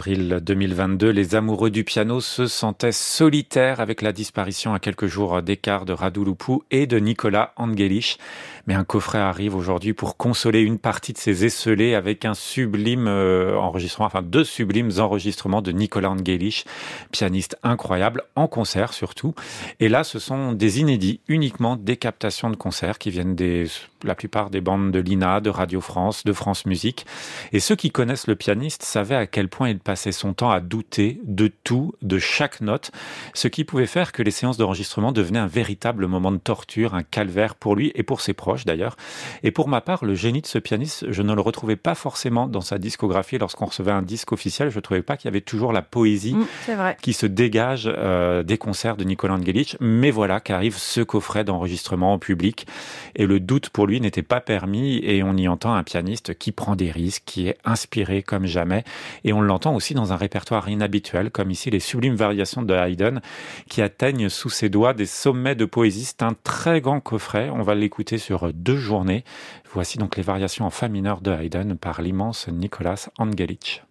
Avril 2022, les amoureux du piano se sentaient solitaires avec la disparition à quelques jours d'écart de Radu Lupu et de Nicolas Angelich. Mais un coffret arrive aujourd'hui pour consoler une partie de ces esselés avec un sublime euh, enregistrement, enfin deux sublimes enregistrements de Nicolas Angelich, pianiste incroyable, en concert surtout. Et là, ce sont des inédits, uniquement des captations de concerts qui viennent des, la plupart des bandes de l'INA, de Radio France, de France Musique. Et ceux qui connaissent le pianiste savaient à quel point il passait son temps à douter de tout, de chaque note, ce qui pouvait faire que les séances d'enregistrement devenaient un véritable moment de torture, un calvaire pour lui et pour ses proches d'ailleurs. Et pour ma part, le génie de ce pianiste, je ne le retrouvais pas forcément dans sa discographie lorsqu'on recevait un disque officiel. Je ne trouvais pas qu'il y avait toujours la poésie mmh, qui se dégage euh, des concerts de Nicolas Angelic. Mais voilà qu'arrive ce coffret d'enregistrement en public et le doute pour lui n'était pas permis et on y entend un pianiste qui prend des risques, qui est inspiré comme jamais et on l'entend aussi dans un répertoire inhabituel comme ici les sublimes variations de Haydn qui atteignent sous ses doigts des sommets de poésie. C'est un très grand coffret, on va l'écouter sur deux journées. Voici donc les variations en fa mineur de Haydn par l'immense Nicolas Angelic.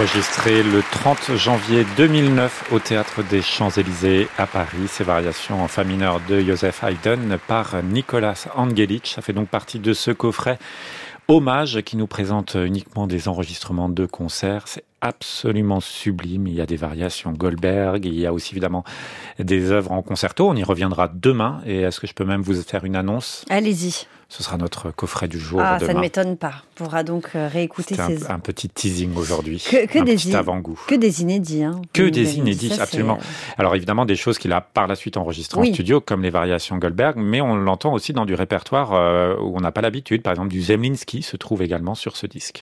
Enregistré le 30 janvier 2009 au Théâtre des Champs-Élysées à Paris, ces variations en fa mineur de Joseph Haydn par Nicolas Angelic. Ça fait donc partie de ce coffret hommage qui nous présente uniquement des enregistrements de concerts. Absolument sublime. Il y a des variations Goldberg, il y a aussi évidemment des œuvres en concerto. On y reviendra demain. Et est-ce que je peux même vous faire une annonce? Allez-y. Ce sera notre coffret du jour. Ah, demain. ça ne m'étonne pas. On pourra donc euh, réécouter ces... Un, un, petit teasing aujourd'hui. Que, que un des petit avant-goût. Que des inédits. Hein. Que des inédits, ça, absolument. Alors évidemment, des choses qu'il a par la suite enregistrées oui. en studio, comme les variations Goldberg, mais on l'entend aussi dans du répertoire euh, où on n'a pas l'habitude. Par exemple, du Zemlinsky se trouve également sur ce disque.